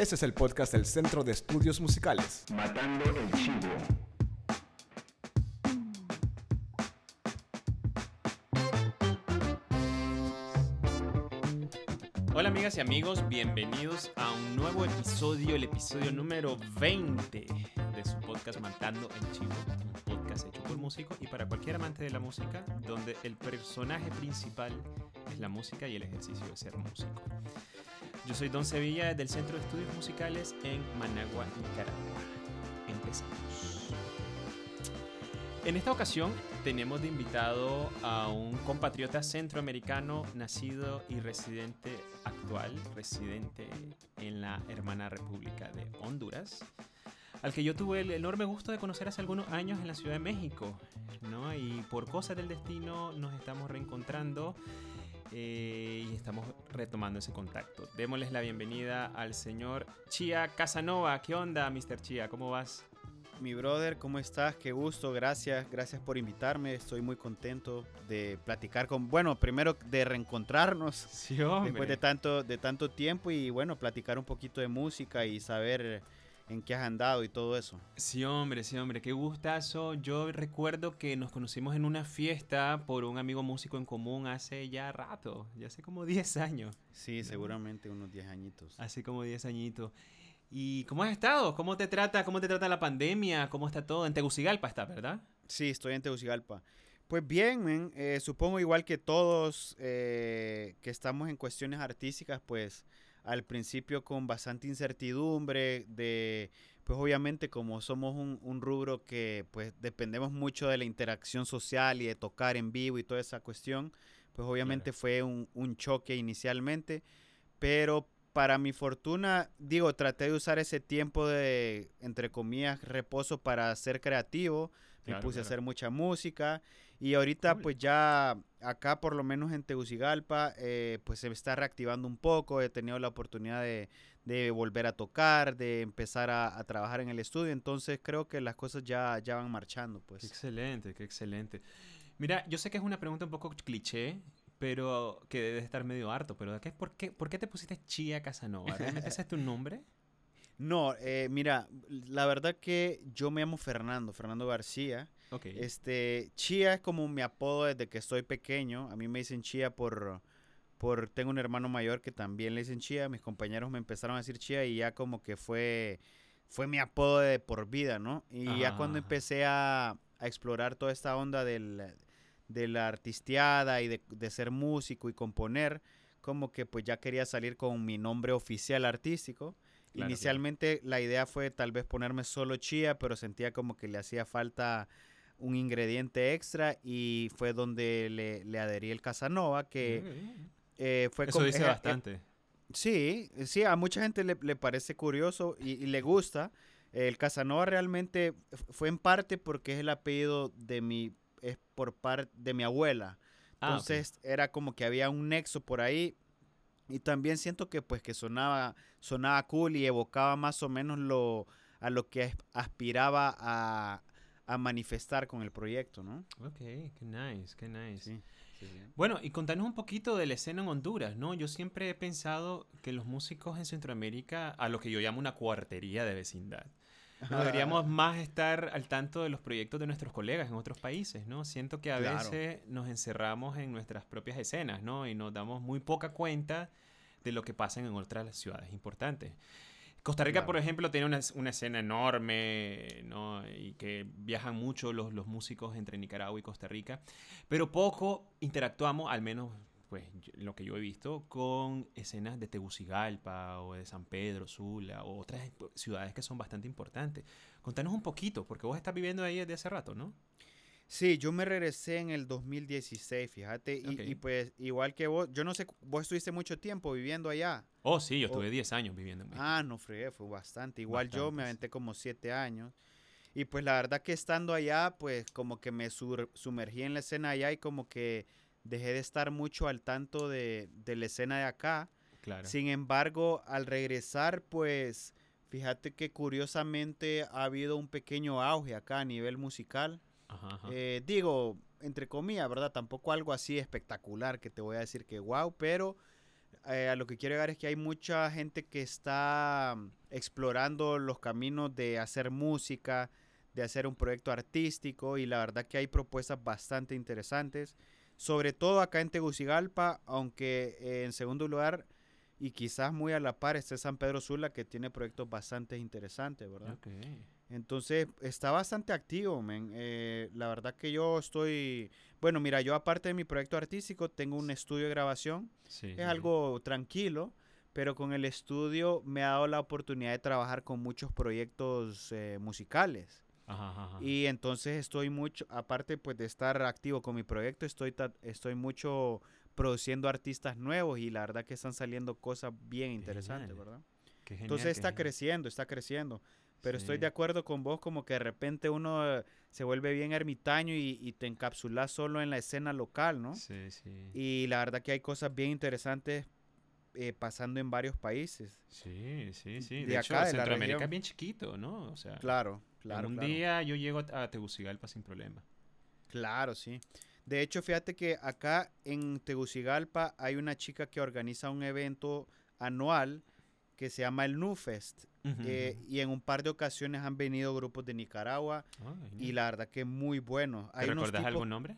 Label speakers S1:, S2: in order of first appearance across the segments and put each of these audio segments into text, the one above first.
S1: Este es el podcast del Centro de Estudios Musicales.
S2: Matando el Chivo.
S3: Hola amigas y amigos, bienvenidos a un nuevo episodio, el episodio número 20 de su podcast Matando el Chivo, un podcast hecho por músicos y para cualquier amante de la música, donde el personaje principal es la música y el ejercicio de ser músico. Yo soy Don Sevilla del Centro de Estudios Musicales en Managua, Nicaragua. Empezamos. En esta ocasión tenemos de invitado a un compatriota centroamericano nacido y residente actual, residente en la hermana República de Honduras, al que yo tuve el enorme gusto de conocer hace algunos años en la Ciudad de México, ¿no? Y por cosas del destino nos estamos reencontrando eh, y estamos retomando ese contacto. Démosles la bienvenida al señor Chia Casanova. ¿Qué onda, Mr. Chia? ¿Cómo vas?
S4: Mi brother, ¿cómo estás? Qué gusto, gracias, gracias por invitarme. Estoy muy contento de platicar con, bueno, primero de reencontrarnos
S3: Sí, hombre.
S4: después de tanto, de tanto tiempo y bueno, platicar un poquito de música y saber en qué has andado y todo eso.
S3: Sí, hombre, sí, hombre, qué gustazo. Yo recuerdo que nos conocimos en una fiesta por un amigo músico en común hace ya rato, ya hace como 10 años.
S4: Sí, seguramente unos 10 añitos.
S3: Hace como 10 añitos. ¿Y cómo has estado? ¿Cómo te trata? ¿Cómo te trata la pandemia? ¿Cómo está todo? En Tegucigalpa está, ¿verdad?
S4: Sí, estoy en Tegucigalpa. Pues bien, men, eh, supongo igual que todos eh, que estamos en cuestiones artísticas, pues al principio con bastante incertidumbre de, pues obviamente como somos un, un rubro que pues dependemos mucho de la interacción social y de tocar en vivo y toda esa cuestión, pues obviamente fue un, un choque inicialmente, pero para mi fortuna, digo, traté de usar ese tiempo de, entre comillas, reposo para ser creativo. Me
S3: Claro,
S4: puse
S3: claro.
S4: a hacer mucha música. Y ahorita,
S3: Cool.
S4: pues ya acá, por lo menos en Tegucigalpa, eh, pues se me está reactivando un poco. He tenido la oportunidad de, de volver a tocar, de empezar a, a trabajar en el estudio. Entonces creo que las cosas ya, ya van marchando,
S3: Qué
S4: pues.
S3: excelente, qué excelente. Mira, yo sé que es una pregunta un poco cliché, pero que debe estar medio harto, pero ¿de qué, por, qué, ¿por qué te pusiste Chia Casanova? ¿Realmente ese es tu nombre?
S4: No, eh, mira, la verdad que yo me llamo Fernando, Fernando García.
S3: Ok.
S4: Este, Chía es como mi apodo desde que estoy pequeño. A mí me dicen Chía por, por, tengo un hermano mayor que también le dicen Chía. Mis compañeros me empezaron a decir Chía y ya como que fue, fue mi apodo de por vida, ¿no? Y ya cuando
S3: ajá.
S4: empecé a, a explorar toda esta onda del, de la artisteada y de, de ser músico y componer, como que pues ya quería salir con mi nombre oficial artístico.
S3: Claro,
S4: Inicialmente la idea fue tal vez ponerme solo chía, pero sentía como que le hacía falta un ingrediente extra y fue donde le, le adherí el Casanova, que eh, fue
S3: Eso
S4: como-
S3: dice
S4: eh, eh,
S3: bastante.
S4: Sí, sí, a mucha gente le, le parece curioso y, y le gusta. El Casanova realmente fue en parte porque es el apellido de mi, es por parte de mi abuela.
S3: Ah.
S4: Entonces era como que había un nexo por ahí. Y también siento que pues que sonaba, sonaba cool y evocaba más o menos lo, a lo que as- aspiraba a, a manifestar con el proyecto, ¿no?
S3: Ok, qué nice, qué nice.
S4: Sí, sí, sí.
S3: Bueno, y contanos un poquito de la escena en Honduras, ¿no? Yo siempre he pensado que los músicos en Centroamérica, a lo que yo llamo una cuartería de vecindad, ¿no? deberíamos más estar al tanto de los proyectos de nuestros colegas en otros países, ¿no? Siento que a
S4: Claro.
S3: veces nos encerramos en nuestras propias escenas, ¿no? Y nos damos muy poca cuenta de lo que pasa en otras ciudades importantes. Costa Rica,
S4: Claro.
S3: por ejemplo, tiene una, una escena enorme, ¿no? Y que viajan mucho los, los músicos entre Nicaragua y Costa Rica, pero poco interactuamos, al menos pues lo que yo he visto, con escenas de Tegucigalpa o de San Pedro, Sula o otras ciudades que son bastante importantes. Contanos un poquito, porque vos estás viviendo ahí desde hace rato, ¿no?
S4: Sí, yo me regresé en el 2016, fíjate, y,
S3: Ok.
S4: y pues igual que vos, yo no sé, vos estuviste mucho tiempo viviendo allá.
S3: Oh, sí, yo estuve 10 años viviendo en México.
S4: Ah, no fregué, fue bastante. Igual yo me aventé como siete años. Y pues la verdad que estando allá, pues como que me sur- sumergí en la escena allá y como que dejé de estar mucho al tanto de, de la escena de acá.
S3: claro.
S4: Sin embargo, al regresar, pues fíjate que curiosamente ha habido un pequeño auge acá a nivel musical.
S3: Ajá, ajá.
S4: Eh, digo, entre comillas, ¿verdad? Tampoco algo así espectacular que te voy a decir que wow, pero eh, a lo que quiero llegar es que hay mucha gente que está mm, explorando los caminos de hacer música, de hacer un proyecto artístico y la verdad que hay propuestas bastante interesantes, sobre todo acá en Tegucigalpa, aunque eh, en segundo lugar y quizás muy a la par está San Pedro Sula que tiene proyectos bastante interesantes, ¿verdad? Entonces está bastante activo, men. Eh, la verdad que yo estoy, bueno, mira, yo aparte de mi proyecto artístico tengo un estudio de grabación,
S3: Sí,
S4: es
S3: sí.
S4: algo tranquilo, pero con el estudio me ha dado la oportunidad de trabajar con muchos proyectos eh, musicales.
S3: Ajá, ajá, ajá.
S4: Y entonces estoy mucho, aparte pues de estar activo con mi proyecto, estoy, ta- estoy mucho produciendo artistas nuevos y la verdad que están saliendo cosas bien interesantes,
S3: genial.
S4: ¿verdad?
S3: Qué genial,
S4: Entonces
S3: qué
S4: está
S3: genial.
S4: creciendo, está creciendo. Pero estoy de acuerdo con vos como que de repente uno se vuelve bien ermitaño y, y te encapsulas solo en la escena local, ¿no?
S3: Sí, sí.
S4: Y la verdad que hay cosas bien interesantes eh, pasando en varios países.
S3: Sí, sí, sí.
S4: de
S3: De, hecho,
S4: acá, de
S3: Centroamérica es bien chiquito, ¿no? O sea,
S4: Claro,
S3: en
S4: claro.
S3: un
S4: claro.
S3: día yo llego a Tegucigalpa sin problema.
S4: Claro, sí. De hecho, fíjate que acá en Tegucigalpa hay una chica que organiza un evento anual que se llama el NUFest. Eh, y en un par de ocasiones han venido grupos de Nicaragua
S3: Ah,
S4: y la verdad que muy bueno.
S3: ¿Te
S4: Hay unos
S3: recordás
S4: tipos-
S3: algún nombre?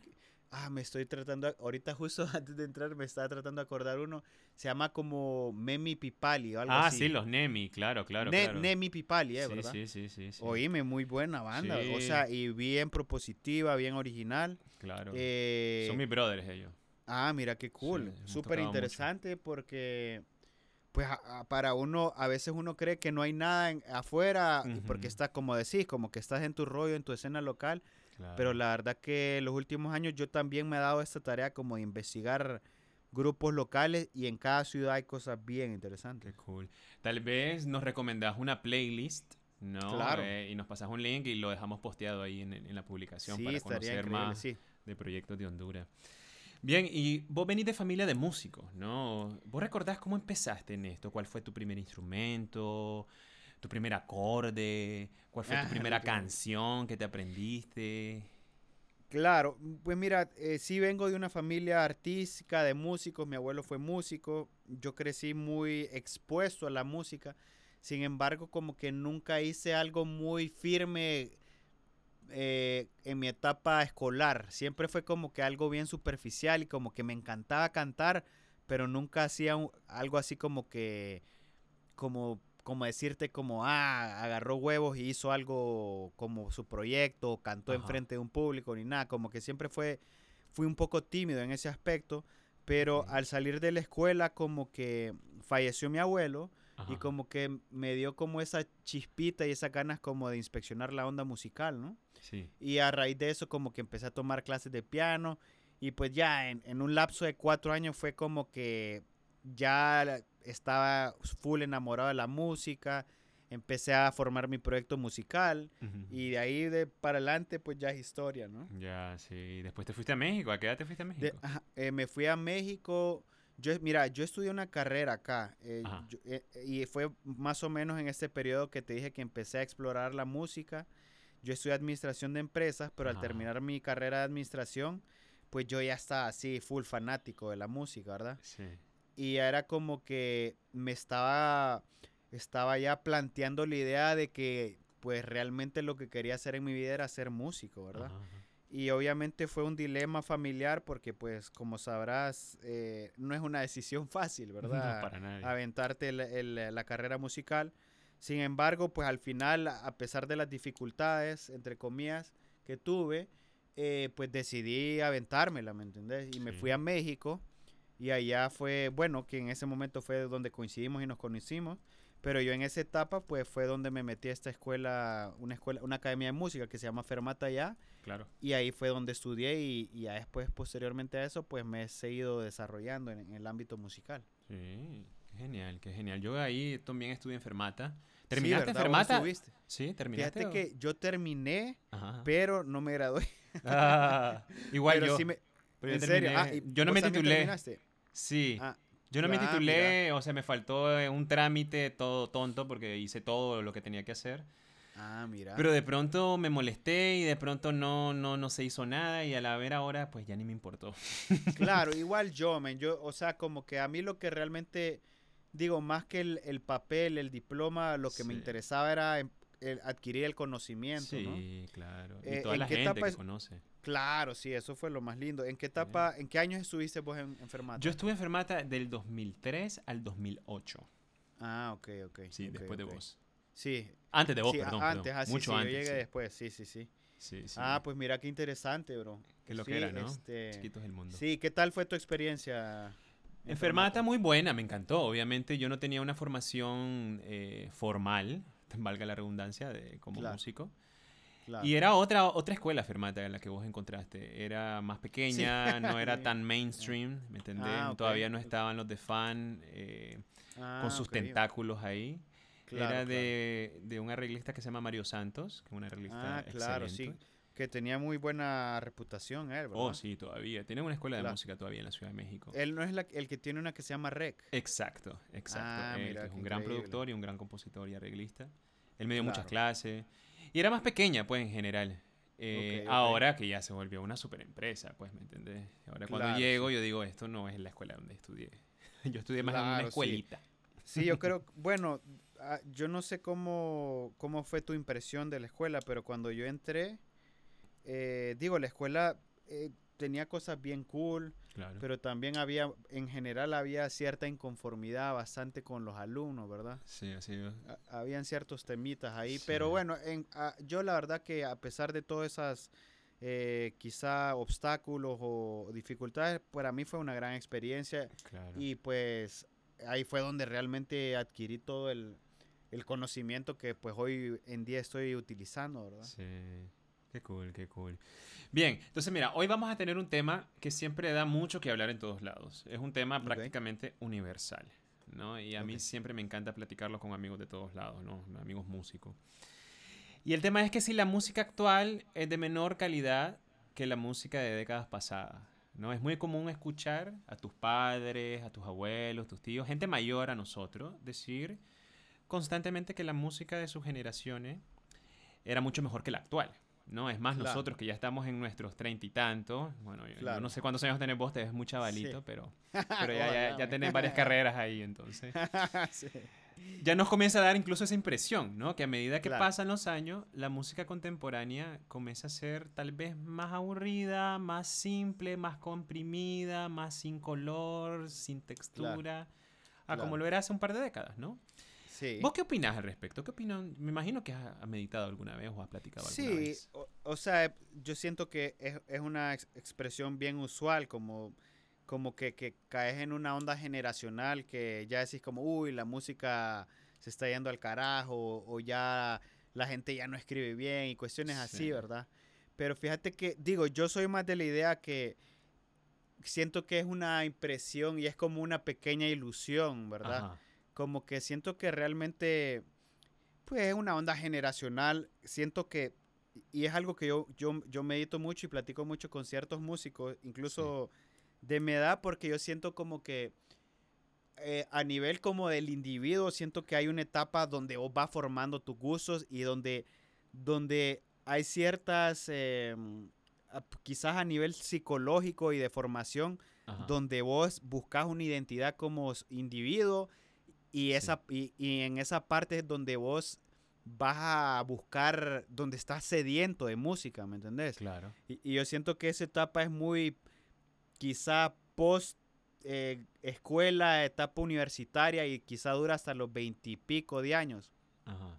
S4: Ah, me estoy tratando, ahorita justo antes de entrar me estaba tratando de acordar uno. Se llama como Memi Pipali o algo
S3: Ah,
S4: así.
S3: sí, los Nemi, claro, claro,
S4: Ne-
S3: claro.
S4: Nemi Pipali, ¿eh?
S3: sí,
S4: ¿verdad?
S3: sí, sí, sí, sí.
S4: Oíme, muy buena banda. O sea, y bien propositiva, bien original.
S3: Claro.
S4: Eh,
S3: Son mis brothers ellos.
S4: Ah, mira qué cool. Súper interesante porque, pues, a- a- para uno, a veces uno cree que no hay nada en- afuera, porque
S3: Ujú.
S4: está, como decís, como que estás en tu rollo, en tu escena local.
S3: Claro.
S4: Pero la verdad que los últimos años yo también me he dado esta tarea como de investigar grupos locales y en cada ciudad hay cosas bien
S3: Qué
S4: interesantes.
S3: cool. Tal vez nos recomendás una playlist, ¿no?
S4: Claro.
S3: Eh, y nos pasas un link y lo dejamos posteado ahí en, en la publicación
S4: Sí,
S3: para conocer más
S4: sí.
S3: de proyectos de Honduras. Bien, y vos venís de familia de músicos, ¿no? ¿Vos recordás cómo empezaste en esto? ¿Cuál fue tu primer instrumento? ¿Tu primer acorde? ¿Cuál fue
S4: Ah,
S3: tu
S4: el
S3: primera canción que te aprendiste?
S4: Claro, pues mira, eh, sí vengo de una familia artística, de músicos, mi abuelo fue músico, yo crecí muy expuesto a la música, sin embargo como que nunca hice algo muy firme eh, en mi etapa escolar, siempre fue como que algo bien superficial y como que me encantaba cantar, pero nunca hacía un- algo así como que, como, como decirte como, ah, agarró huevos y hizo algo como su proyecto, o cantó
S3: Ajá.
S4: enfrente de un público ni nada, como que siempre fue, fui un poco tímido en ese aspecto, pero al salir de la escuela como que falleció mi abuelo y
S3: Ajá.
S4: como que me dio como esa chispita y esas ganas como de inspeccionar la onda musical, ¿no?
S3: Sí.
S4: Y a raíz de eso como que empecé a tomar clases de piano y pues ya en, en un lapso de cuatro años fue como que ya estaba full enamorado de la música, empecé a formar mi proyecto musical
S3: Ujú.
S4: y de ahí de para adelante pues ya es historia, ¿no?
S3: Ya, sí. Después te fuiste a México. ¿A qué edad te fuiste a México?
S4: De- ajá, eh, me fui a México. Yo, mira, yo estudié una carrera acá eh, yo- eh, y fue más o menos en este periodo que te dije que empecé a explorar la música. Yo estudié administración de empresas, pero al terminar mi carrera de administración, pues yo ya estaba así full fanático de la música, ¿verdad?
S3: Sí.
S4: Y era como que me estaba, estaba ya planteando la idea de que pues realmente lo que quería hacer en mi vida era ser músico, ¿verdad?
S3: Ajá.
S4: Y obviamente fue un dilema familiar porque, pues, como sabrás, eh, no es una decisión fácil, ¿verdad?
S3: No, para nadie.
S4: Aventarte el- el- la carrera musical. Sin embargo, pues al final, a pesar de las dificultades, entre comillas, que tuve, eh, pues decidí aventármela, ¿me entendés? Y me fui a México y allá fue, bueno, que en ese momento fue donde coincidimos y nos conocimos. Pero yo en esa etapa, pues fue donde me metí a esta escuela, una escuela, una academia de música que se llama Fermata ya.
S3: Claro.
S4: Y ahí fue donde estudié y, y ya después, posteriormente a eso, pues me he seguido desarrollando en, en el ámbito musical.
S3: Sí. Qué genial, qué genial. Yo ahí también estudié en Fermata.
S4: Sí,
S3: ¿Terminaste.
S4: ¿Vos
S3: Fermata? Sí, terminaste.
S4: Fíjate
S3: o-
S4: que yo terminé,
S3: Ajá,
S4: pero no me gradué.
S3: Ah, igual
S4: pero
S3: yo.
S4: sí me-
S3: pero yo
S4: en serio. Ah, ¿y
S3: yo no me titulé.
S4: terminaste?
S3: Sí.
S4: Ah,
S3: Yo no me titulé, o sea, me faltó eh, un trámite todo tonto porque hice todo lo que tenía que hacer.
S4: Ah, mira.
S3: Pero de pronto me molesté y de pronto no, no, no se hizo nada y a la ver ahora pues ya ni me importó.
S4: Claro, igual yo, men. Yo, o sea, como que a mí lo que realmente, digo, más que el, el papel, el diploma, lo que me interesaba era em- el adquirir el conocimiento, ¿no?
S3: Sí, claro.
S4: Eh,
S3: y toda
S4: ¿en
S3: la gente
S4: etapa
S3: que
S4: es-
S3: conoce.
S4: Claro, sí, eso fue lo más lindo. ¿En qué etapa, en qué años estuviste vos en, en Fermata?
S3: Yo estuve en Fermata del 2003 al 2008.
S4: Ah, ok, ok.
S3: Sí, después de vos.
S4: Sí.
S3: Antes de vos,
S4: sí,
S3: perdón. perdón.
S4: antes, ah, sí,
S3: Mucho
S4: sí,
S3: antes.
S4: yo llegué
S3: sí.
S4: después, sí, sí, sí.
S3: Sí, sí.
S4: Ah, pues mira qué interesante, bro.
S3: Qué lo que era, ¿no?
S4: este,
S3: Chiquitos del mundo.
S4: Sí, ¿qué tal fue tu experiencia?
S3: En Fermata muy buena, me encantó. Obviamente yo no tenía una formación eh, formal, valga la redundancia, de, como
S4: Claro.
S3: músico.
S4: Claro.
S3: Y era otra, otra escuela Fermata en la que vos encontraste. Era más pequeña, no era tan mainstream, ¿me entendés?
S4: Ah, ok.
S3: Todavía no estaban los de fan eh,
S4: Ah,
S3: con sus
S4: ok,
S3: tentáculos ahí.
S4: claro,
S3: era
S4: claro.
S3: de, de un arreglista que se llama Mario Santos, que es un arreglista
S4: Ah, claro, sí.
S3: excelente.
S4: Que tenía muy buena reputación él, ¿verdad?
S3: Oh, sí, todavía. Tiene una escuela de
S4: Claro.
S3: música todavía en la Ciudad de México.
S4: Él no es la- el que tiene una que se llama Rec.
S3: Exacto, exacto.
S4: Ah,
S3: Él,
S4: mira,
S3: es un gran
S4: increíble.
S3: productor y un gran compositor y arreglista. Él me dio muchas
S4: Claro.
S3: clases. Y era más pequeña, pues, en general. Eh. Ahora que ya se volvió una super empresa, pues, ¿me entendés? Ahora cuando llego
S4: sí.
S3: yo digo, esto no es la escuela donde estudié. yo estudié más en una escuelita.
S4: Sí, yo creo, bueno, ah, yo no sé cómo, cómo fue tu impresión de la escuela, pero cuando yo entré, eh, digo, la escuela eh, tenía cosas bien cool,
S3: Claro.
S4: pero también había, en general había cierta inconformidad bastante con los alumnos, ¿verdad?
S3: Sí, así es.
S4: Ha- Habían ciertos temitas ahí,
S3: Sí.
S4: pero bueno, en, ah, yo la verdad que a pesar de todas esas eh, quizá obstáculos o dificultades, para mí fue una gran experiencia
S3: Claro.
S4: y pues ahí fue donde realmente adquirí todo el, el conocimiento que pues hoy en día estoy utilizando, ¿verdad?
S3: Sí, qué cool, qué cool. Bien, entonces mira, hoy vamos a tener un tema que siempre da mucho que hablar en todos lados. Es un tema
S4: Ok.
S3: prácticamente universal, ¿no? Y a mí siempre me encanta platicarlo con amigos de todos lados, ¿no? Amigos músicos. Y el tema es que si la música actual es de menor calidad que la música de décadas pasadas, ¿no? Es muy común escuchar a tus padres, a tus abuelos, tus tíos, gente mayor a nosotros, decir constantemente que la música de sus generaciones era mucho mejor que la actual. No, es más,
S4: Claro.
S3: nosotros que ya estamos en nuestros treinta y tantos, bueno, yo- no sé cuántos años tenés vos, te ves muy chavalito,
S4: Sí.
S3: pero, pero ya, ya, ya tenés varias carreras ahí, entonces.
S4: Sí.
S3: Ya nos comienza a dar incluso esa impresión, ¿no? Que a medida que
S4: Claro.
S3: pasan los años, la música contemporánea comienza a ser tal vez más aburrida, más simple, más comprimida, más sin color, sin textura, a como lo era hace un par de décadas, ¿no?
S4: Sí.
S3: ¿Vos qué opinás al respecto? ¿Qué opinan? Me imagino que has meditado alguna vez o has platicado alguna
S4: Sí,
S3: vez.
S4: o, o sea, yo siento que es, es una ex- expresión bien usual, como, como que, que caes en una onda generacional que ya decís como, uy, la música se está yendo al carajo, o ya la gente ya no escribe bien y cuestiones así,
S3: Sí.
S4: ¿verdad? Pero fíjate que, digo, yo soy más de la idea que siento que es una impresión y es como una pequeña ilusión, ¿verdad?
S3: Ajá.
S4: Como que siento que realmente, pues es una onda generacional. Siento que, y es algo que yo, yo, yo medito mucho y platico mucho con ciertos músicos, incluso de mi edad, porque yo siento como que eh, a nivel como del individuo, siento que hay una etapa donde vos vas formando tus gustos y donde, donde hay ciertas, eh, quizás a nivel psicológico y de formación,
S3: Ajá.
S4: donde vos buscas una identidad como individuo y, esa, y, y en esa parte es donde vos vas a buscar, donde estás sediento de música, ¿me entendés?
S3: Claro.
S4: Y, y yo siento que esa etapa es muy, quizá post eh, escuela, etapa universitaria y quizá dura hasta los veintipico de años.
S3: Ajá.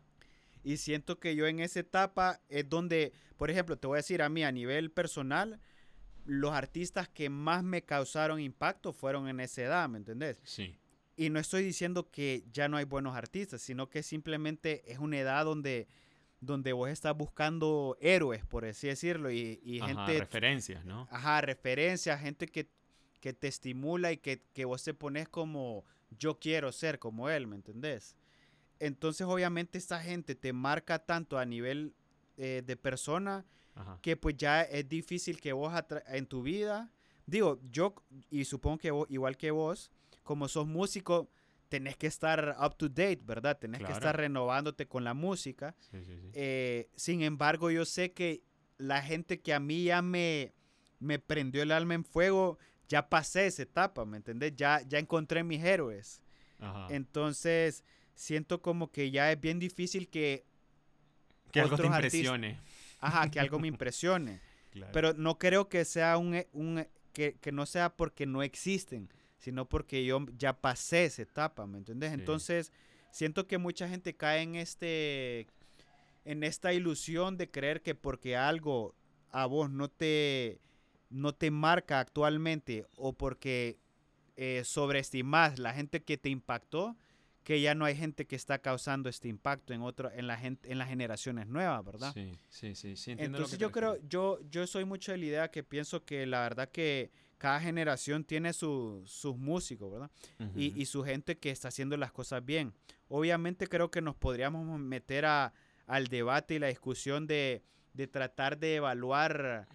S4: Y siento que yo en esa etapa es donde, por ejemplo, te voy a decir a mí a nivel personal, los artistas que más me causaron impacto fueron en esa edad, ¿me entendés?
S3: Sí.
S4: Y no estoy diciendo que ya no hay buenos artistas, sino que simplemente es una edad donde, donde vos estás buscando héroes, por así decirlo, y, y
S3: Ajá,
S4: gente,
S3: referencias, ¿no?
S4: ajá, referencia, gente que, que te estimula y que, que vos te pones como yo quiero ser como él, ¿me entendés? Entonces, obviamente, esta gente te marca tanto a nivel eh, de persona
S3: Ajá.
S4: que pues ya es difícil que vos en tu vida, digo, yo y supongo que vos, igual que vos, como sos músico, tenés que estar up to date, ¿verdad? Tenés que estar renovándote con la música.
S3: Sí, sí, sí.
S4: Eh, sin embargo, yo sé que la gente que a mí ya me, me prendió el alma en fuego, ya pasé esa etapa, ¿me entendés? Ya, ya encontré mis héroes.
S3: Ajá.
S4: Entonces, siento como que ya es bien difícil que,
S3: que algo te impresione.
S4: ajá, que algo me impresione.
S3: Claro.
S4: Pero no creo que sea un, un que, que no sea porque no existen, sino porque yo ya pasé esa etapa, ¿me entiendes?
S3: Sí.
S4: Entonces, siento que mucha gente cae en este en esta ilusión de creer que porque algo a vos no te no te marca actualmente o porque eh, sobreestimas la gente que te impactó, que ya no hay gente que está causando este impacto en otro en la gente en las generaciones nuevas, ¿verdad?
S3: Sí, sí, sí, sí, lo
S4: Entonces
S3: que
S4: yo creo, yo, yo soy mucho de la idea que pienso que la verdad que cada generación tiene su- sus músicos, ¿verdad? Y, y su gente que está haciendo las cosas bien. Obviamente creo que nos podríamos meter a, al debate y la discusión de, de tratar de evaluar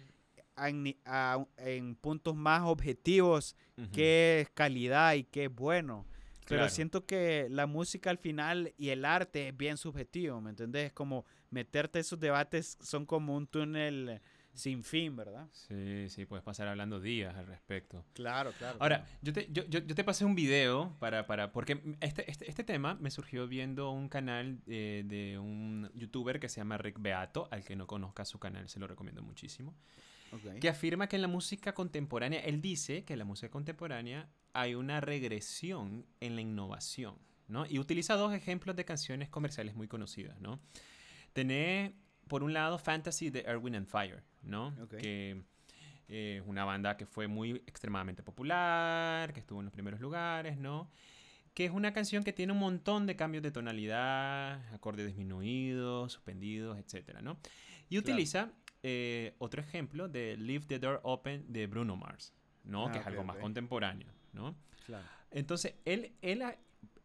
S4: en, ni- a- en puntos más objetivos qué es calidad y qué es bueno. Pero
S3: Claro.
S4: siento que la música al final y el arte es bien subjetivo, ¿me entendés? Es como meterte esos debates son como un túnel sin fin, ¿verdad?
S3: Sí, sí, puedes pasar hablando días al respecto.
S4: Claro, claro.
S3: Ahora, yo te, yo, yo- te pasé un video para, para porque este, este, este tema me surgió viendo un canal eh, de un youtuber que se llama Rick Beato, al que no conozca su canal se lo recomiendo muchísimo, que afirma que en la música contemporánea, él dice que en la música contemporánea hay una regresión en la innovación, ¿no? Y utiliza dos ejemplos de canciones comerciales muy conocidas, ¿no? Tenés, por un lado, Fantasy de Erwin and Fire, ¿no? Que eh, es una banda que fue muy extremadamente popular, que estuvo en los primeros lugares, ¿no? Que es una canción que tiene un montón de cambios de tonalidad, acordes disminuidos, suspendidos, etcétera, ¿no? Y
S4: Claro.
S3: utiliza eh, otro ejemplo de Leave the Door Open de Bruno Mars, ¿no?
S4: Ah,
S3: que es algo más contemporáneo, ¿no?
S4: Claro.
S3: Entonces, él, él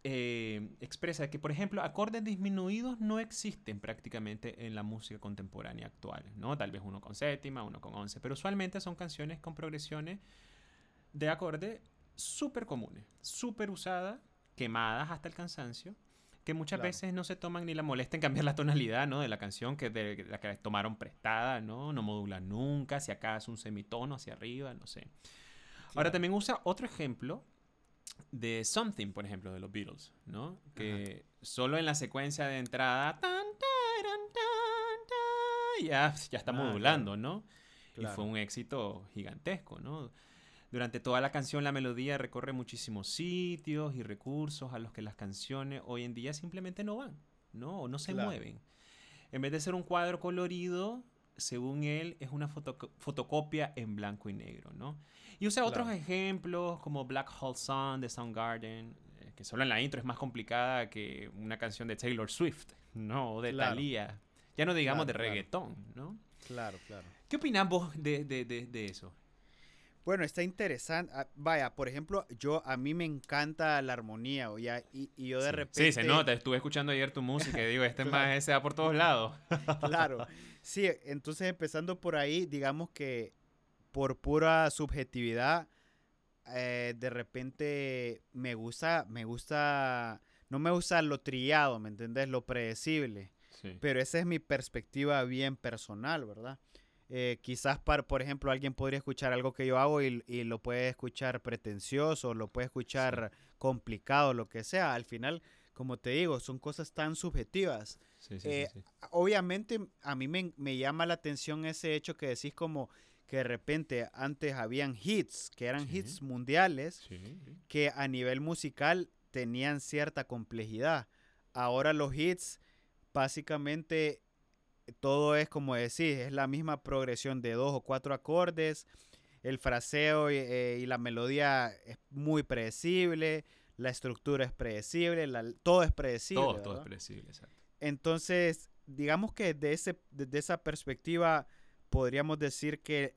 S3: eh, expresa que, por ejemplo, acordes disminuidos no existen prácticamente en la música contemporánea actual, ¿no? Tal vez uno con séptima, uno con once, pero usualmente son canciones con progresiones de acorde súper comunes, súper usadas, quemadas hasta el cansancio, que muchas
S4: Claro.
S3: veces no se toman ni la molestia en cambiar la tonalidad, ¿no? De la canción que de la que tomaron prestada, ¿no? No modulan nunca, si acaso un semitono hacia arriba, no sé. Ahora también usa otro ejemplo de Something, por ejemplo, de los Beatles, ¿no? Que solo en la secuencia de entrada tan, taran, tan, tan, ya, ya está
S4: Ah,
S3: modulando, ¿no? Y fue un éxito gigantesco, ¿no? Durante toda la canción la melodía recorre muchísimos sitios y recursos a los que las canciones hoy en día simplemente no van, ¿no? O no se
S4: Claro.
S3: mueven. En vez de ser un cuadro colorido, según él, es una foto- fotocopia en blanco y negro, ¿no? Y usa otros ejemplos como Black Hole Sun de Soundgarden, eh, que solo en la intro es más complicada que una canción de Taylor Swift, ¿no? O de
S4: Claro.
S3: Thalía. Ya no digamos
S4: Claro,
S3: de reggaetón, ¿no?
S4: Claro, claro.
S3: ¿Qué opinas vos de, de- de- de eso?
S4: Bueno, está interesante. Ah, Vaya, por ejemplo, yo a mí me encanta la armonía, o ya, y, y yo de
S3: Sí.
S4: repente...
S3: Sí, se nota. Estuve escuchando ayer tu música y digo, este
S4: Claro.
S3: más ese va por todos lados.
S4: Claro. Sí, entonces empezando por ahí, digamos que por pura subjetividad, eh, de repente me gusta, me gusta, no me gusta lo trillado, ¿me entendés? Lo predecible.
S3: Sí.
S4: Pero esa es mi perspectiva bien personal, ¿verdad? Eh, quizás, para, por ejemplo, alguien podría escuchar algo que yo hago y, y lo puede escuchar pretencioso, lo puede escuchar complicado, lo que sea. Al final, como te digo, son cosas tan subjetivas.
S3: Sí, sí,
S4: Eh,
S3: sí.
S4: Obviamente, a mí me, me llama la atención ese hecho que decís como que de repente antes habían hits, que eran hits mundiales, que a nivel musical tenían cierta complejidad. Ahora los hits, básicamente, todo es como decís, es la misma progresión de dos o cuatro acordes, el fraseo y, eh, y la melodía es muy predecible, la estructura es predecible, la- todo es predecible.
S3: Todo, todo es predecible, exacto.
S4: Entonces, digamos que desde, ese, desde esa perspectiva podríamos decir que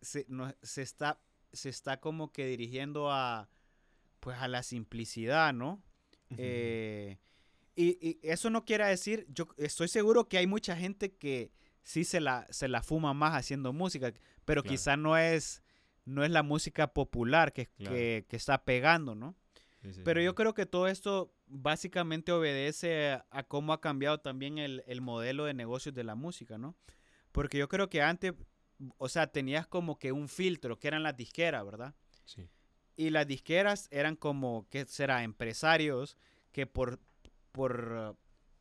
S4: se, no- se, está, se está como que dirigiendo a, pues a la simplicidad, ¿no? Eh, y, y eso no quiere decir, yo estoy seguro que hay mucha gente que sí se la, se la fuma más haciendo música, pero
S3: Claro.
S4: quizá no es, no es la música popular que,
S3: Claro.
S4: que, que está pegando, ¿no?
S3: Sí, sí,
S4: Pero yo creo que todo esto básicamente obedece a, a cómo ha cambiado también el, el modelo de negocios de la música, ¿no? Porque yo creo que antes, o sea, tenías como que un filtro, que eran las disqueras, ¿verdad?
S3: Sí.
S4: Y las disqueras eran como, ¿qué será? Empresarios que por, por,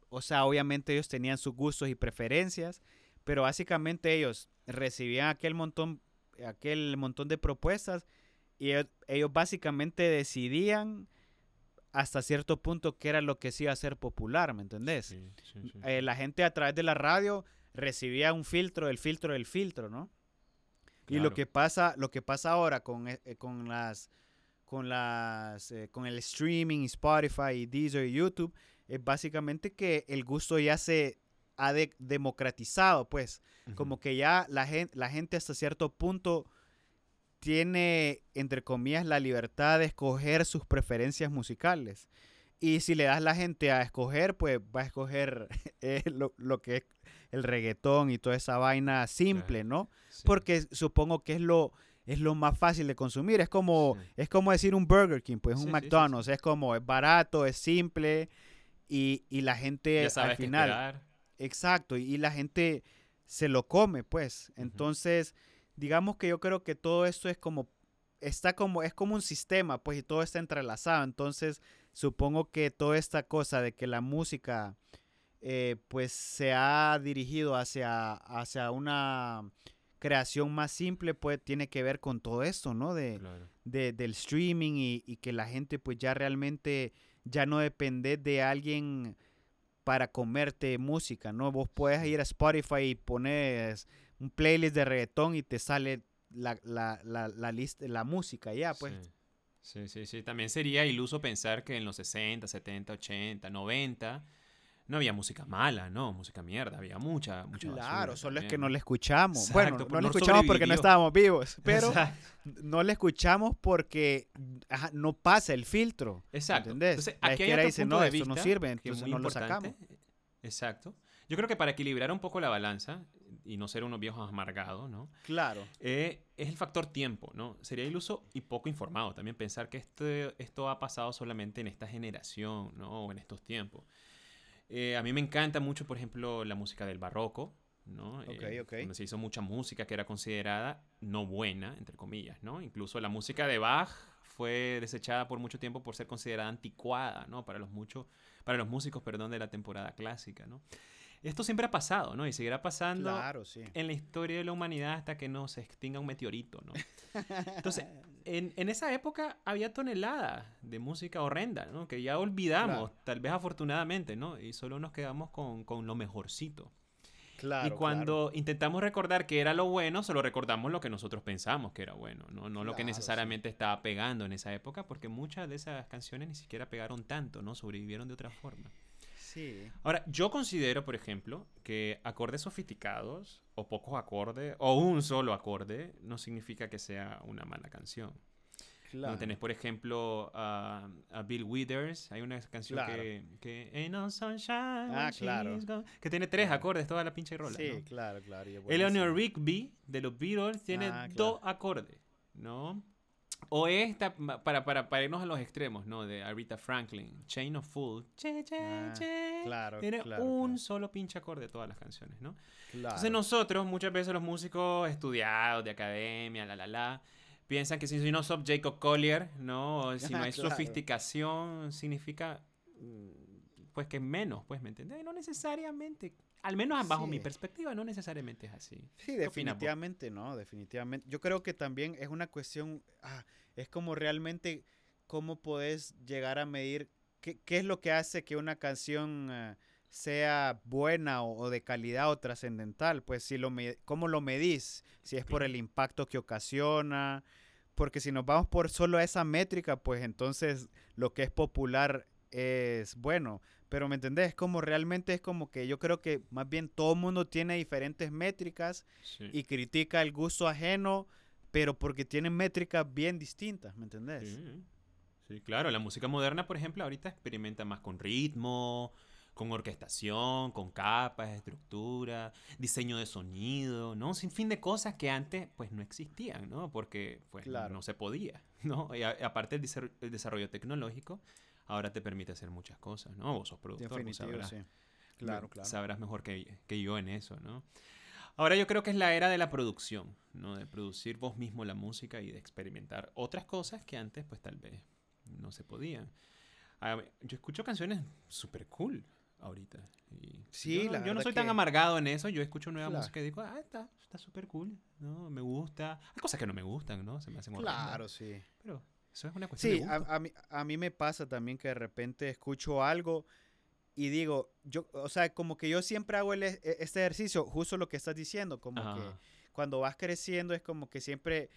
S4: o sea, obviamente ellos tenían sus gustos y preferencias, pero básicamente ellos recibían aquel montón, aquel montón de propuestas y ellos, ellos básicamente decidían hasta cierto punto qué era lo que sí iba a ser popular, ¿me entendés?
S3: Sí, sí, sí,
S4: Eh, la gente a través de la radio recibía un filtro, el filtro del filtro, ¿no? Y lo que pasa, lo que pasa ahora con, eh, eh, con las con las eh, con el streaming, Spotify, y Deezer y YouTube, es básicamente que el gusto ya se ha de- democratizado, pues, como que ya la gente hasta cierto punto tiene, entre comillas, la libertad de escoger sus preferencias musicales. Y si le das a la gente a escoger, pues va a escoger eh, lo, lo que es el reggaetón y toda esa vaina simple, ¿no?
S3: Sí.
S4: Porque supongo que es lo, es lo más fácil de consumir. Es como,
S3: Sí.
S4: es como decir un Burger King, pues
S3: Sí,
S4: un. McDonald's. Es como, es barato, es simple y, y la gente
S3: ya sabes
S4: al final... Exacto, y la gente se lo come, pues. Entonces, digamos que yo creo que todo esto es como, está como, es como un sistema, pues, y todo está entrelazado. Entonces, supongo que toda esta cosa de que la música, eh, pues, se ha dirigido hacia, hacia una creación más simple, pues, tiene que ver con todo esto, ¿no? De,
S3: Claro.
S4: de- del streaming y, y que la gente pues ya realmente ya no depende de alguien para comerte música, ¿no? Vos puedes ir a Spotify y pones un playlist de reggaetón y te sale la, la, la, la lista, la música ya, pues.
S3: Sí. sí, sí, sí. También sería iluso pensar que en los 60, 70, 80, 90 no había música mala, ¿no? Música mierda, había mucha, mucha
S4: Claro, solo es que no la escuchamos.
S3: Exacto,
S4: bueno,
S3: pues
S4: no la escuchamos porque no estábamos vivos, pero
S3: Exacto.
S4: no la escuchamos porque ajá, no pasa el filtro.
S3: Exacto.
S4: ¿Entendés?
S3: Entonces,
S4: La
S3: aquí hay otro
S4: dice,
S3: punto
S4: no,
S3: de
S4: esto no sirve, entonces no lo sacamos.
S3: Exacto. Yo creo que para equilibrar un poco la balanza y no ser unos viejos amargados, ¿no?
S4: Claro.
S3: Eh, es el factor tiempo, ¿no? Sería iluso y poco informado también pensar que este, esto ha pasado solamente en esta generación, ¿no? O en estos tiempos. Eh, a mí me encanta mucho, por ejemplo, la música del barroco, ¿no?
S4: Ok,
S3: Eh,
S4: ok.
S3: Donde se hizo mucha música que era considerada no buena, entre comillas, ¿no? Incluso la música de Bach fue desechada por mucho tiempo por ser considerada anticuada, ¿no? Para los, muchos para los músicos, perdón, de la temporada clásica, ¿no? Esto siempre ha pasado, ¿no? Y seguirá pasando
S4: Claro, sí.
S3: en la historia de la humanidad hasta que no se extinga un meteorito, ¿no? Entonces, en, en esa época había toneladas de música horrenda, ¿no? Que ya olvidamos,
S4: Claro.
S3: tal vez afortunadamente, ¿no? Y solo nos quedamos con, con lo mejorcito.
S4: Claro,
S3: y cuando intentamos recordar que era lo bueno, solo recordamos lo que nosotros pensamos que era bueno, ¿no? No lo que
S4: sí.
S3: necesariamente estaba pegando en esa época, porque muchas de esas canciones ni siquiera pegaron tanto, ¿no? Sobrevivieron de otra forma.
S4: Sí.
S3: Ahora, yo considero, por ejemplo, que acordes sofisticados, o pocos acordes, o un solo acorde, no significa que sea una mala canción.
S4: Claro.
S3: No tenés, por ejemplo, a, a Bill Withers, hay una canción
S4: Claro.
S3: que, que Ain't no sunshine
S4: Ah, claro.
S3: she's gone", que tiene tres acordes, toda la pinche rola.
S4: Sí,
S3: ¿no?
S4: claro, claro.
S3: Eleanor. Rigby de los Beatles tiene
S4: Ah,
S3: dos acordes, ¿no? O esta, para, para, para irnos a los extremos, ¿no? De Aretha Franklin, Chain of Fool. Che, che,
S4: Ah,
S3: che.
S4: claro,
S3: Tiene
S4: claro,
S3: un
S4: claro.
S3: solo pinche acorde de todas las canciones, ¿no?
S4: Claro.
S3: Entonces nosotros, muchas veces los músicos estudiados de academia, la, la, la, piensan que si no sos Jacob Collier, ¿no? O si no hay sofisticación, significa, mm, pues que es menos, pues, ¿me entiendes? No necesariamente, al menos bajo mi perspectiva, no necesariamente es así.
S4: Sí, definitivamente no, definitivamente. Yo creo que también es una cuestión, ah, es como realmente cómo podés llegar a medir qué, qué es lo que hace que una canción ah, sea buena o, o de calidad o trascendental. Pues si lo me- cómo lo medís, si es por el impacto que ocasiona, porque si nos vamos por solo esa métrica, pues entonces lo que es popular es bueno. Pero ¿me entendés? Como realmente es como que yo creo que más bien todo mundo tiene diferentes métricas
S3: Sí.
S4: y critica el gusto ajeno, pero porque tienen métricas bien distintas, ¿me entendés?
S3: Sí. Sí, claro. La música moderna, por ejemplo, ahorita experimenta más con ritmo, con orquestación, con capas, estructura, diseño de sonido, ¿no? Sin fin de cosas que antes, pues, no existían, ¿no? Porque, pues,
S4: Claro.
S3: no se podía. ¿no? Y a- aparte el, el desarrollo tecnológico, ahora te permite hacer muchas cosas, ¿no? Vos sos productor, vos
S4: Definitivo,
S3: sabrás,
S4: sí. Claro, claro.
S3: sabrás mejor que, que yo en eso, ¿no? Ahora yo creo que es la era de la producción, ¿no? De producir vos mismo la música y de experimentar otras cosas que antes, pues tal vez no se podían. Yo escucho canciones súper cool ahorita. y
S4: Sí,
S3: yo,
S4: la
S3: yo no soy tan amargado en eso. Yo escucho nueva
S4: Claro.
S3: música y digo, ah, está está súper cool, ¿no? Me gusta. Hay cosas que no me gustan, ¿no? Se me hacen
S4: Claro, sí.
S3: Pero eso es una cuestión
S4: Sí,
S3: de
S4: a,
S3: gusto.
S4: a mí, a mí me pasa también que de repente escucho algo y digo, yo, o sea, como que yo siempre hago el e- este ejercicio, justo lo que estás diciendo, como que cuando vas creciendo es como que siempre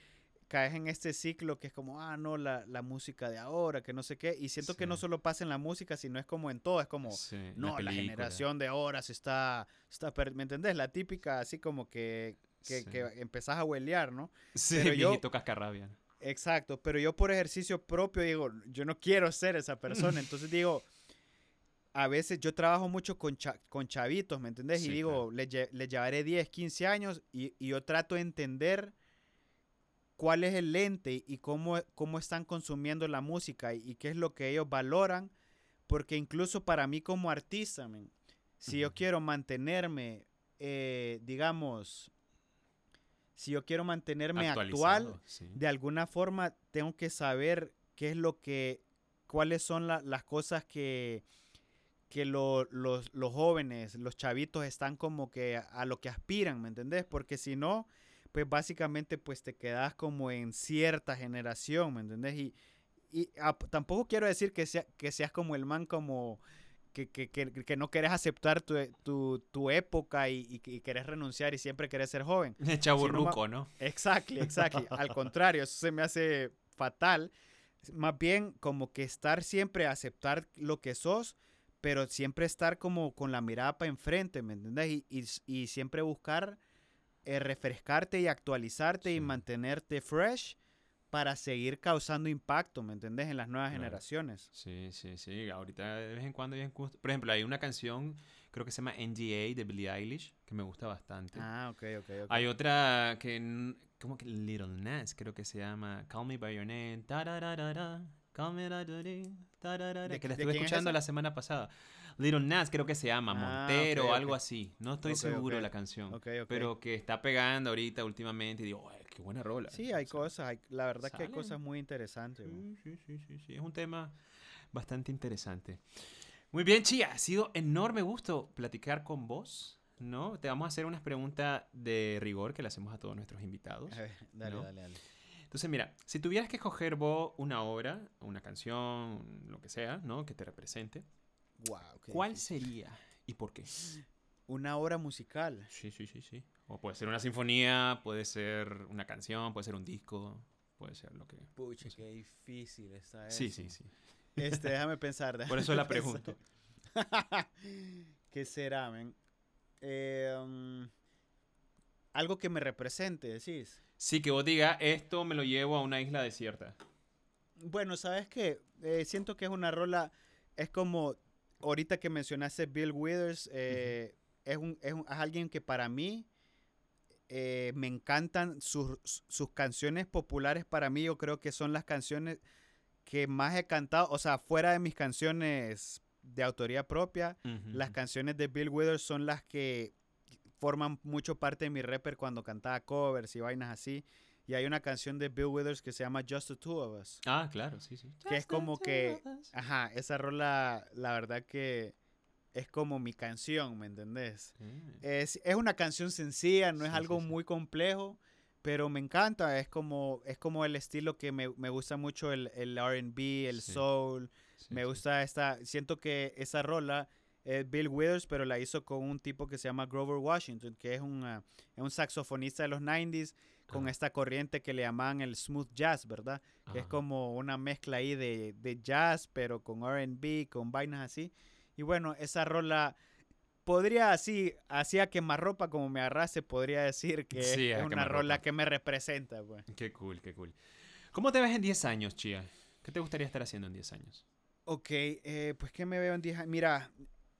S4: caes en este ciclo que es como, ah, no, la, la música de ahora, que no sé qué, y siento que no solo pasa en la música, sino es como en todo, es como,
S3: Sí, la
S4: no, la,
S3: película.
S4: generación de ahora se está, está ¿me entendés? La típica, así como que, que,
S3: Sí.
S4: que empezás a huelear, ¿no?
S3: Sí,
S4: pero yo-
S3: viejito cascarrabia.
S4: Exacto, pero yo por ejercicio propio digo, yo no quiero ser esa persona, entonces digo, a veces yo trabajo mucho con, cha- con chavitos, ¿me entendés? y digo, les, les llevaré 10, 15 años y, y yo trato de entender cuál es el lente y cómo, cómo están consumiendo la música y, y qué es lo que ellos valoran, porque incluso para mí como artista, si yo quiero mantenerme, eh, digamos, si yo quiero mantenerme actual,
S3: sí.
S4: de alguna forma tengo que saber qué es lo que, cuáles son la- las cosas que, que lo- los, los jóvenes, los chavitos están como que a, a lo que aspiran, ¿me entendés? Porque si no, pues básicamente pues te quedas como en cierta generación, ¿me entendés? Y, y tampoco quiero decir que, sea, que seas como el man como... Que, que, que, que no querés aceptar tu, tu, tu época y, y, y querés renunciar y siempre querés ser joven.
S3: Chaburruco, ¿no?
S4: Exactly, exactly. Al contrario, eso se me hace fatal. Más bien como que estar siempre, aceptar lo que sos, pero siempre estar como con la mirada para enfrente, ¿me entendés? Y, y, siempre buscar eh, refrescarte y actualizarte y mantenerte fresh para seguir causando impacto, ¿me entendés? En las nuevas
S3: Claro.
S4: generaciones.
S3: Sí, sí, sí. Ahorita de vez en cuando Por ejemplo, hay una canción, creo que se llama NGA de Billie Eilish, que me gusta bastante.
S4: Ah, ok, ok, ok.
S3: Hay otra que, como que Little Nas, creo que se llama Call Me By Your Name, tarararara, call me
S4: ¿De-
S3: que la
S4: de
S3: estuve
S4: es
S3: escuchando la semana pasada. Little Nas creo que se llama,
S4: Ah,
S3: Montero o algo así. No estoy seguro
S4: ok.
S3: la canción. Pero que está pegando ahorita últimamente y digo, "Ay, qué buena rola.
S4: Sí, hay
S3: O sea,
S4: cosas, hay- la verdad que hay
S3: salen.
S4: cosas muy interesantes.
S3: Sí, sí, sí, sí, sí. Es un tema bastante interesante. Muy bien, Chía. Ha sido enorme gusto platicar con vos. ¿no? Te vamos a hacer unas preguntas de rigor que le hacemos a todos nuestros invitados.
S4: A ver, dale,
S3: ¿no?
S4: dale, dale.
S3: Entonces, mira, si tuvieras que escoger vos una obra, una canción, lo que sea, ¿no? Que te represente,
S4: Wow,
S3: ¿cuál
S4: difícil.
S3: sería y por qué?
S4: Una obra musical.
S3: Sí, sí, sí, sí. O puede ser una sinfonía, puede ser una canción, puede ser un disco, puede ser lo que...
S4: Pucha,
S3: No sé.
S4: qué difícil está eso.
S3: Sí, sí, sí.
S4: Este, déjame pensar.
S3: Por eso la pregunto.
S4: ¿Qué será, men? Eh, um, algo que me represente, decís.
S3: Sí, que vos digas, esto me lo llevo a una isla desierta.
S4: Bueno, ¿sabes qué? Eh, siento que es una rola, es como, ahorita que mencionaste Bill Withers, eh, es, un, es, un- es alguien que para mí eh, me encantan sus, sus canciones populares, para mí yo creo que son las canciones que más he cantado, o sea, fuera de mis canciones de autoría propia, las canciones de Bill Withers son las que forman mucho parte de mi rapper cuando cantaba covers y vainas así. Y hay una canción de Bill Withers que se llama Just the Two of Us.
S3: Ah, claro, sí, sí.
S4: Que es como que- Ajá, esa rola, la verdad que es como mi canción, ¿me entendés?
S3: Sí.
S4: Es, es una canción sencilla, no es algo
S3: sí, sí.
S4: muy complejo, pero me encanta, es como, es como el estilo que me, me gusta mucho, el, el RB, el soul, me gusta esta, siento que esa rola es Bill Withers, pero la hizo con un tipo que se llama Grover Washington, que es un, ah, es un saxofonista de los 90s, con
S3: Ajá.
S4: esta corriente que le llaman el smooth jazz, ¿verdad? Que es como una mezcla ahí de, de jazz, pero con RB, con vainas así. Y bueno, esa rola podría así, así a quemarropa como me agarrase, podría decir que
S3: Sí,
S4: es una rola que me representa, pues.
S3: Qué cool, qué cool. ¿Cómo te ves en 10 años, Chía? ¿Qué te gustaría estar haciendo en 10 años?
S4: Ok, eh, pues que me veo en 10 años. Mira,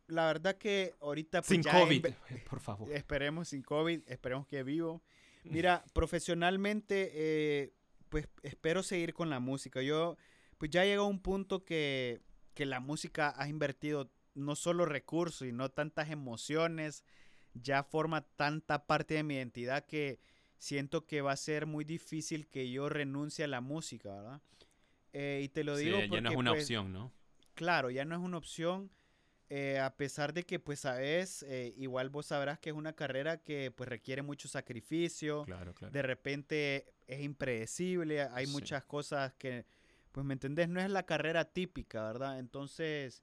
S4: la verdad que ahorita... pues,
S3: Sin
S4: ya
S3: COVID, por favor.
S4: Esperemos sin COVID, esperemos que vivo. Mira, profesionalmente, eh, pues espero seguir con la música. Yo, pues ya llegó un punto que, que la música ha invertido no solo recursos, y no tantas emociones, ya forma tanta parte de mi identidad que siento que va a ser muy difícil que yo renuncie a la música, ¿verdad? Eh, y te lo digo
S3: sí,
S4: porque...
S3: ya no es una
S4: pues,
S3: opción, ¿no?
S4: Claro, ya no es una opción. eh, a pesar de que, pues, sabes, eh, igual vos sabrás que es una carrera que, pues, requiere mucho sacrificio.
S3: Claro, claro.
S4: De repente es impredecible, hay
S3: Sí.
S4: muchas cosas que, pues, ¿me entendés? No es la carrera típica, ¿verdad? Entonces,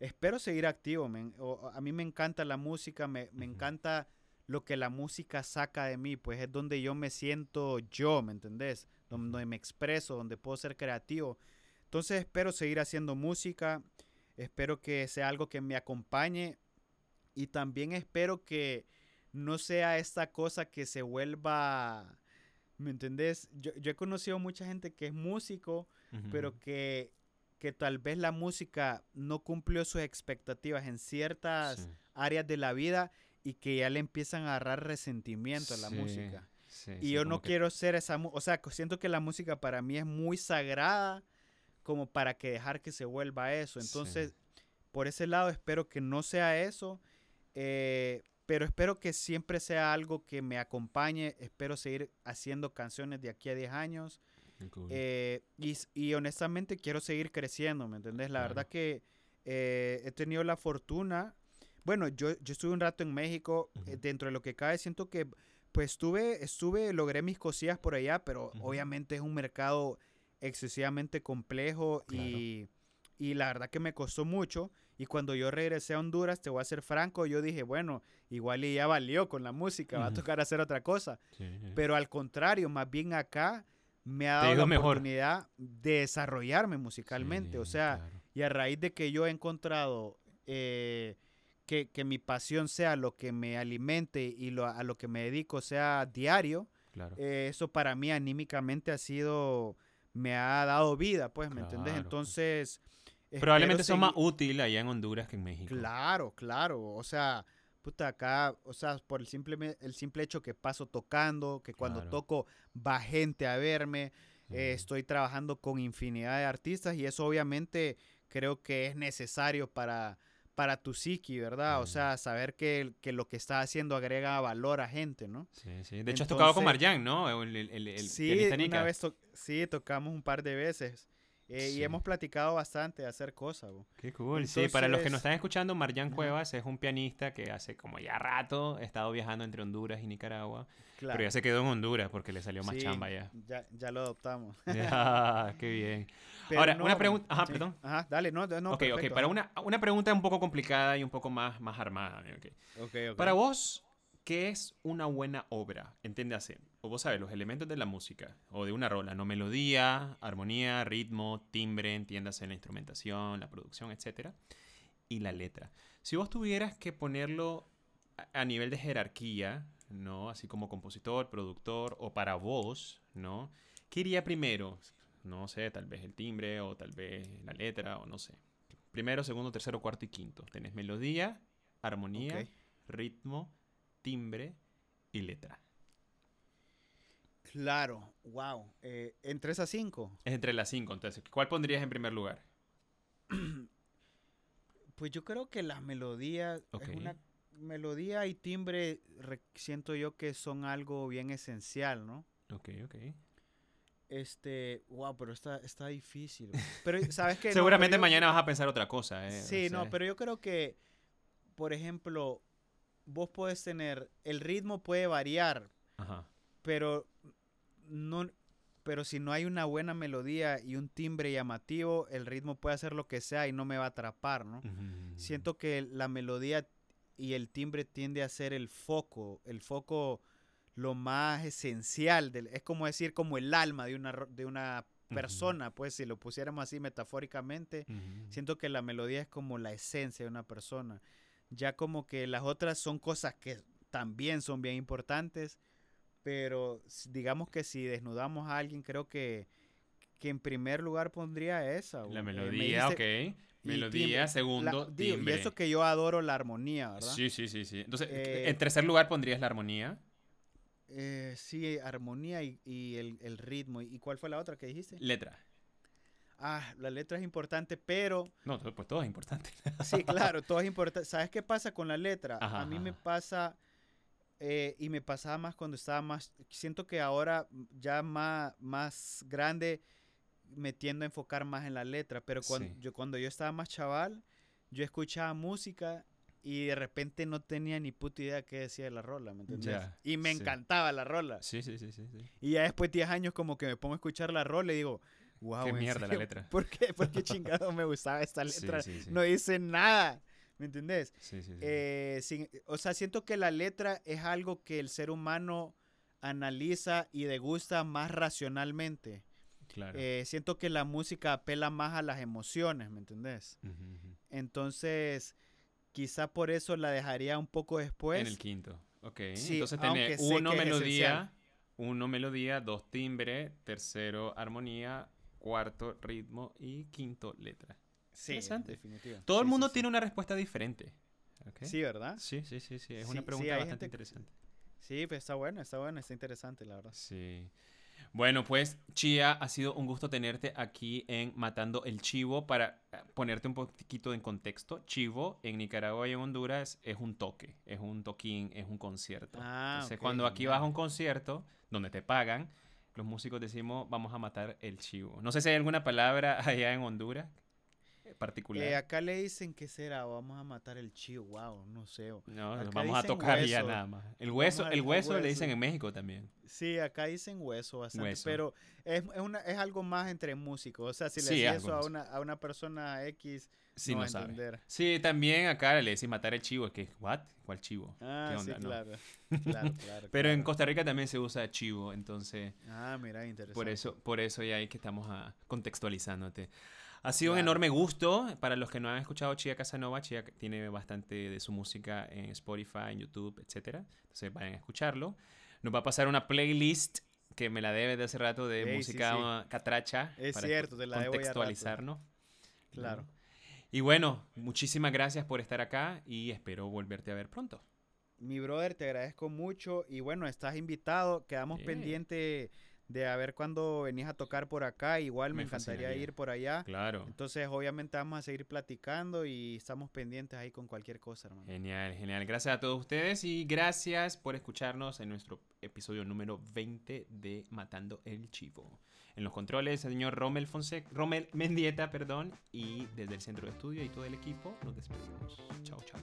S4: espero seguir activo. O- a mí me encanta la música, me, encanta lo que la música saca de mí, pues es donde yo me siento yo, ¿me entendés? Donde me expreso, donde puedo ser creativo. Entonces espero seguir haciendo música, espero que sea algo que me acompañe y también espero que no sea esta cosa que se vuelva, ¿me entendés? Yo, yo he conocido mucha gente que es músico, pero que, que tal vez la música no cumplió sus expectativas en ciertas
S3: Sí,
S4: áreas de la vida y que ya le empiezan a agarrar resentimiento a la
S3: Sí,
S4: música.
S3: sí,
S4: Y yo no
S3: que-
S4: quiero ser esa, o sea, siento que la música para mí es muy sagrada como para que dejar que se vuelva eso. Entonces, por ese lado espero que no sea eso, eh, pero espero que siempre sea algo que me acompañe, espero seguir haciendo canciones de aquí a 10 años.
S3: Cool.
S4: Eh, y, y honestamente quiero seguir creciendo, ¿me entendés? La
S3: Claro.
S4: verdad que eh, he tenido la fortuna. Bueno, yo, yo estuve un rato en México, eh,
S3: Ujú.
S4: dentro de lo que cabe, siento que pues estuve, estuve, logré mis cosillas por allá, pero
S3: Ujú.
S4: obviamente es un mercado excesivamente complejo y, y la verdad que me costó mucho. Y cuando yo regresé a Honduras, te voy a ser franco, yo dije, bueno, igual y ya valió con la música, va a tocar hacer otra cosa.
S3: Sí.
S4: Pero al contrario, más bien acá me ha dado la
S3: mejor.
S4: oportunidad de desarrollarme musicalmente. o sea,
S3: claro.
S4: y a raíz de que yo he encontrado eh, que, que mi pasión sea lo que me alimente y lo, a lo que me dedico sea diario,
S3: Claro.
S4: eh, eso para mí anímicamente ha sido, me ha dado vida, pues, ¿me?
S3: Claro, pues.
S4: Entonces...
S3: Probablemente son más útil allá en Honduras que en México.
S4: Claro, claro. O sea, puta, acá, o sea, por el simple, el simple hecho que paso tocando, que cuando
S3: Claro.
S4: toco va gente a verme, eh, estoy trabajando con infinidad de artistas y eso obviamente creo que es necesario para, para tu psiqui, ¿verdad? O sea, saber que, que lo que estás haciendo agrega valor a gente, ¿no?
S3: Sí, sí. De hecho, has tocado con Marjan, ¿no? El, el, el,
S4: sí, una vez to- sí, tocamos un par de veces eh,
S3: Sí.
S4: y hemos platicado bastante de hacer cosas. bo.
S3: Qué cool. sí, para los que nos están escuchando, Marjan. Cuevas es un pianista que hace como ya rato ha estado viajando entre Honduras y Nicaragua.
S4: Claro.
S3: Pero ya se quedó en Honduras porque le salió más
S4: Sí,
S3: chamba ya.
S4: ya. Ya lo adoptamos.
S3: Ya, qué bien.
S4: Pero
S3: Ahora,
S4: no,
S3: una pregunta- ajá,
S4: sí.
S3: perdón.
S4: Ajá, dale, no, no.
S3: ok, ok.
S4: perfecto,
S3: Para
S4: ajá.
S3: una, una pregunta un poco complicada y un poco más, más armada. ok.
S4: Ok, ok.
S3: Para vos, ¿qué es una buena obra? Entiéndase. O vos sabes, los elementos de la música o de una rola, ¿no? Melodía, armonía, ritmo, timbre, entiéndase la instrumentación, la producción, etc. Y la letra. Si vos tuvieras que ponerlo a, nivel de jerarquía, ¿no? Así como compositor, productor, o para vos, ¿no? ¿Qué iría primero? No sé, tal vez el timbre o tal vez la letra o no sé. Primero, segundo, tercero, cuarto y quinto. Tenés melodía, armonía, ritmo, timbre y letra.
S4: Claro, wow. Eh, en 3 a 5.
S3: Es entre las cinco, entonces, ¿cuál pondrías en primer lugar?
S4: Pues yo creo que las melodías, es una melodía y timbre, re- siento yo que son algo bien esencial, ¿no?
S3: Ok, ok.
S4: Este, wow, pero está, está difícil. Pero sabes que
S3: Seguramente mañana vas a pensar otra cosa, ¿eh?
S4: Sí,
S3: O
S4: no, pero yo creo que, por ejemplo, vos puedes tener, el ritmo puede variar,
S3: Ajá.
S4: pero no pero si no hay una buena melodía y un timbre llamativo, el ritmo puede hacer lo que sea y no me va a atrapar, ¿no? Siento que la melodía y el timbre tiende a ser el foco, el foco lo más esencial, del, es como decir como el alma de una, de una persona, pues si lo pusiéramos así metafóricamente, siento que la melodía es como la esencia de una persona. Ya como que las otras son cosas que también son bien importantes, pero digamos que si desnudamos a alguien, creo que, que en primer lugar pondría esa.
S3: La.
S4: Eh, me
S3: melodía,
S4: dijiste-
S3: ok. Melodía,
S4: timbre.
S3: Segundo, timbre.
S4: Y eso que yo adoro la armonía, ¿verdad?
S3: Sí, sí, sí, sí. Entonces,
S4: Eh,
S3: en tercer lugar pondrías la armonía.
S4: Eh, sí, armonía y, y el, el ritmo. ¿Y cuál fue la otra que dijiste?
S3: Letra.
S4: Ah, la letra es importante, pero
S3: No, pues todo es importante.
S4: sí, claro, todo es importante. ¿Sabes qué pasa con la letra?
S3: Ajá,
S4: a mí me pasa, eh, y me pasaba más cuando estaba más, siento que ahora ya más, más grande me tiendo a enfocar más en la letra, pero cuando,
S3: Sí.
S4: yo, cuando yo estaba más chaval, yo escuchaba música y de repente no tenía ni puta idea qué decía la rola, ¿me entendés?
S3: Ya,
S4: y me
S3: sí.
S4: encantaba la rola.
S3: Sí, sí, sí, sí. sí.
S4: Y ya después de 10 años como que me pongo a escuchar la rola y digo, wow,
S3: Qué
S4: ¿en
S3: mierda la
S4: serio?
S3: letra.
S4: ¿Por qué? ¿Por qué chingado me gustaba esta letra? No dice nada, ¿me entendés?
S3: Sí, sí, sí.
S4: Eh, sin- o sea, siento que la letra es algo que el ser humano analiza y degusta más racionalmente.
S3: claro.
S4: Eh, siento que la música apela más a las emociones, ¿me entendés?
S3: Ujú, ujú.
S4: Entonces, quizá por eso la dejaría un poco después.
S3: en el quinto. Ok.
S4: Sí,
S3: Entonces tiene uno melodía, uno melodía, dos timbre, tercero armonía, cuarto ritmo y quinto letra.
S4: Sí,
S3: interesante.
S4: definitivo.
S3: Todo el
S4: Sí,
S3: mundo
S4: sí.
S3: tiene una respuesta diferente.
S4: Sí, ¿verdad?
S3: Sí, sí, sí, sí. Es
S4: Sí,
S3: una pregunta bastante
S4: gente-
S3: interesante.
S4: Sí, pues está bueno, está bueno, está interesante, la verdad.
S3: Sí. Bueno, pues Chía, ha sido un gusto tenerte aquí en Matando el Chivo. Para eh, ponerte un poquito en contexto, Chivo en Nicaragua y en Honduras es un toque, es un toquín, es un concierto.
S4: Ah,
S3: Entonces, cuando aquí vas a un concierto donde te pagan, los músicos decimos vamos a matar el chivo. No sé si hay alguna palabra allá en Honduras particular.
S4: Eh, acá le dicen que será, vamos a matar el chivo, wow, no sé. o-
S3: no,
S4: acá
S3: vamos a
S4: dicen
S3: tocar ya
S4: hueso.
S3: nada más. El hueso,
S4: a
S3: el
S4: dejar
S3: hueso le
S4: hueso.
S3: dicen en México también.
S4: Sí, acá dicen hueso bastante,
S3: Hueso.
S4: pero es, es, una, es algo más entre músicos. O sea, si le
S3: Sí,
S4: decís eso a una, a una persona X,
S3: Sí,
S4: no
S3: no,
S4: va a entender.
S3: Sí, también acá le decís matar el chivo, que, ¿what? ¿Cuál chivo?
S4: Ah,
S3: ¿Qué
S4: sí,
S3: onda? No.
S4: claro. claro, claro.
S3: Pero en
S4: claro.
S3: Costa Rica también se usa chivo, entonces
S4: Ah, mira, interesante.
S3: por eso, por eso ya ahí que estamos ah, contextualizándote. Ha sido un enorme gusto para los que no han escuchado Chía Casanova. Chía tiene bastante de su música en Spotify, en YouTube, etcétera. Entonces vayan a escucharlo. Nos va a pasar una playlist que me la debe de hace rato de música
S4: sí.
S3: catracha.
S4: Es
S3: para
S4: cierto, te la
S3: contextualizarnos.
S4: Claro.
S3: Y bueno, muchísimas gracias por estar acá y espero volverte a ver pronto.
S4: Mi brother, te agradezco mucho y bueno, estás invitado. Quedamos
S3: Yeah.
S4: pendiente de a ver cuándo venís a tocar por acá. Igual me,
S3: Me
S4: encantaría ir por allá.
S3: Claro.
S4: Entonces, obviamente vamos a seguir platicando y estamos pendientes ahí con cualquier cosa, hermano.
S3: Genial, genial. Gracias a todos ustedes y gracias por escucharnos en nuestro episodio número 20 de Matando el Chivo. En los controles, el señor Rommel Fonseca, Rommel Mendieta, perdón, y desde el centro de estudio y todo el equipo nos despedimos. Chao, chao.